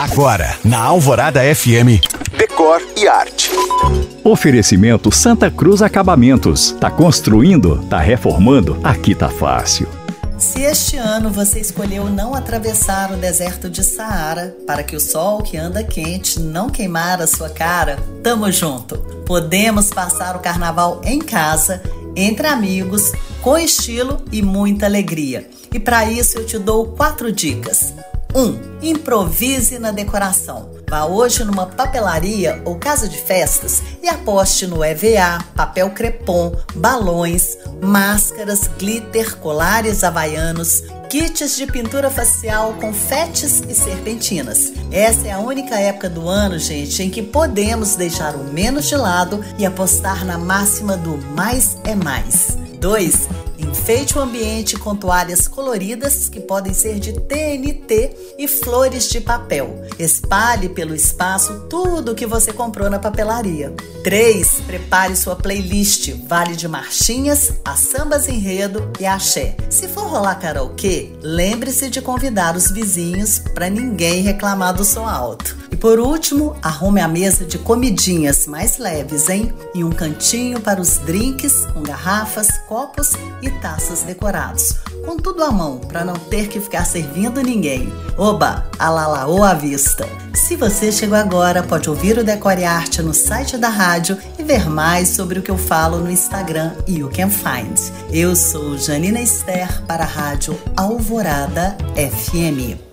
Agora, na Alvorada FM, Decor e Arte. Oferecimento Santa Cruz Acabamentos. Tá construindo? Tá reformando? Aqui tá fácil. Se este ano você escolheu não atravessar o deserto de Saara para que o sol que anda quente não queimar a sua cara, tamo junto. Podemos passar o carnaval em casa, entre amigos, com estilo e muita alegria. E para isso eu te dou quatro dicas. 1. Um, improvise na decoração. Vá hoje numa papelaria ou casa de festas e aposte no EVA, papel crepom, balões, máscaras, glitter, colares havaianos, kits de pintura facial, confetes e serpentinas. Essa é a única época do ano, gente, em que podemos deixar o menos de lado e apostar na máxima do mais é mais. 2. Enfeite o ambiente com toalhas coloridas que podem ser de TNT e flores de papel. Espalhe pelo espaço tudo o que você comprou na papelaria. 3. Prepare sua playlist. Vale de marchinhas, a sambas enredo e axé. Se for rolar karaokê, lembre-se de convidar os vizinhos para ninguém reclamar do som alto. Por último, arrume a mesa de comidinhas mais leves, hein? E um cantinho para os drinks com garrafas, copos e taças decorados. Com tudo à mão, para não ter que ficar servindo ninguém. Oba, alalaô à vista! Se você chegou agora, pode ouvir o Decore Arte no site da rádio e ver mais sobre o que eu falo no Instagram You Can Find. Eu sou Janina Esther para a Rádio Alvorada FM.